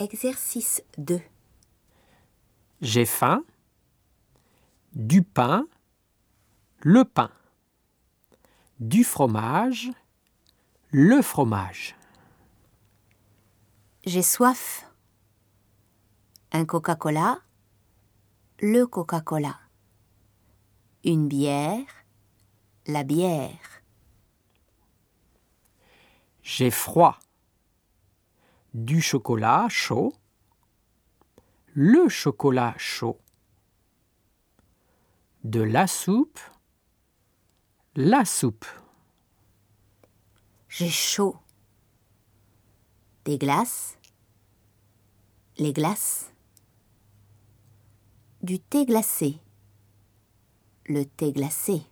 Exercice 2. J'ai faim. Du pain. Le pain. Du fromage. Le fromage. J'ai soif. Un Coca-Cola. Le Coca-Cola. Une bière. La bière. J'ai froid. Du chocolat chaud. Le chocolat chaud. De la soupe. La soupe. J'ai chaud. Des glaces. Les glaces. Du thé glacé. Le thé glacé.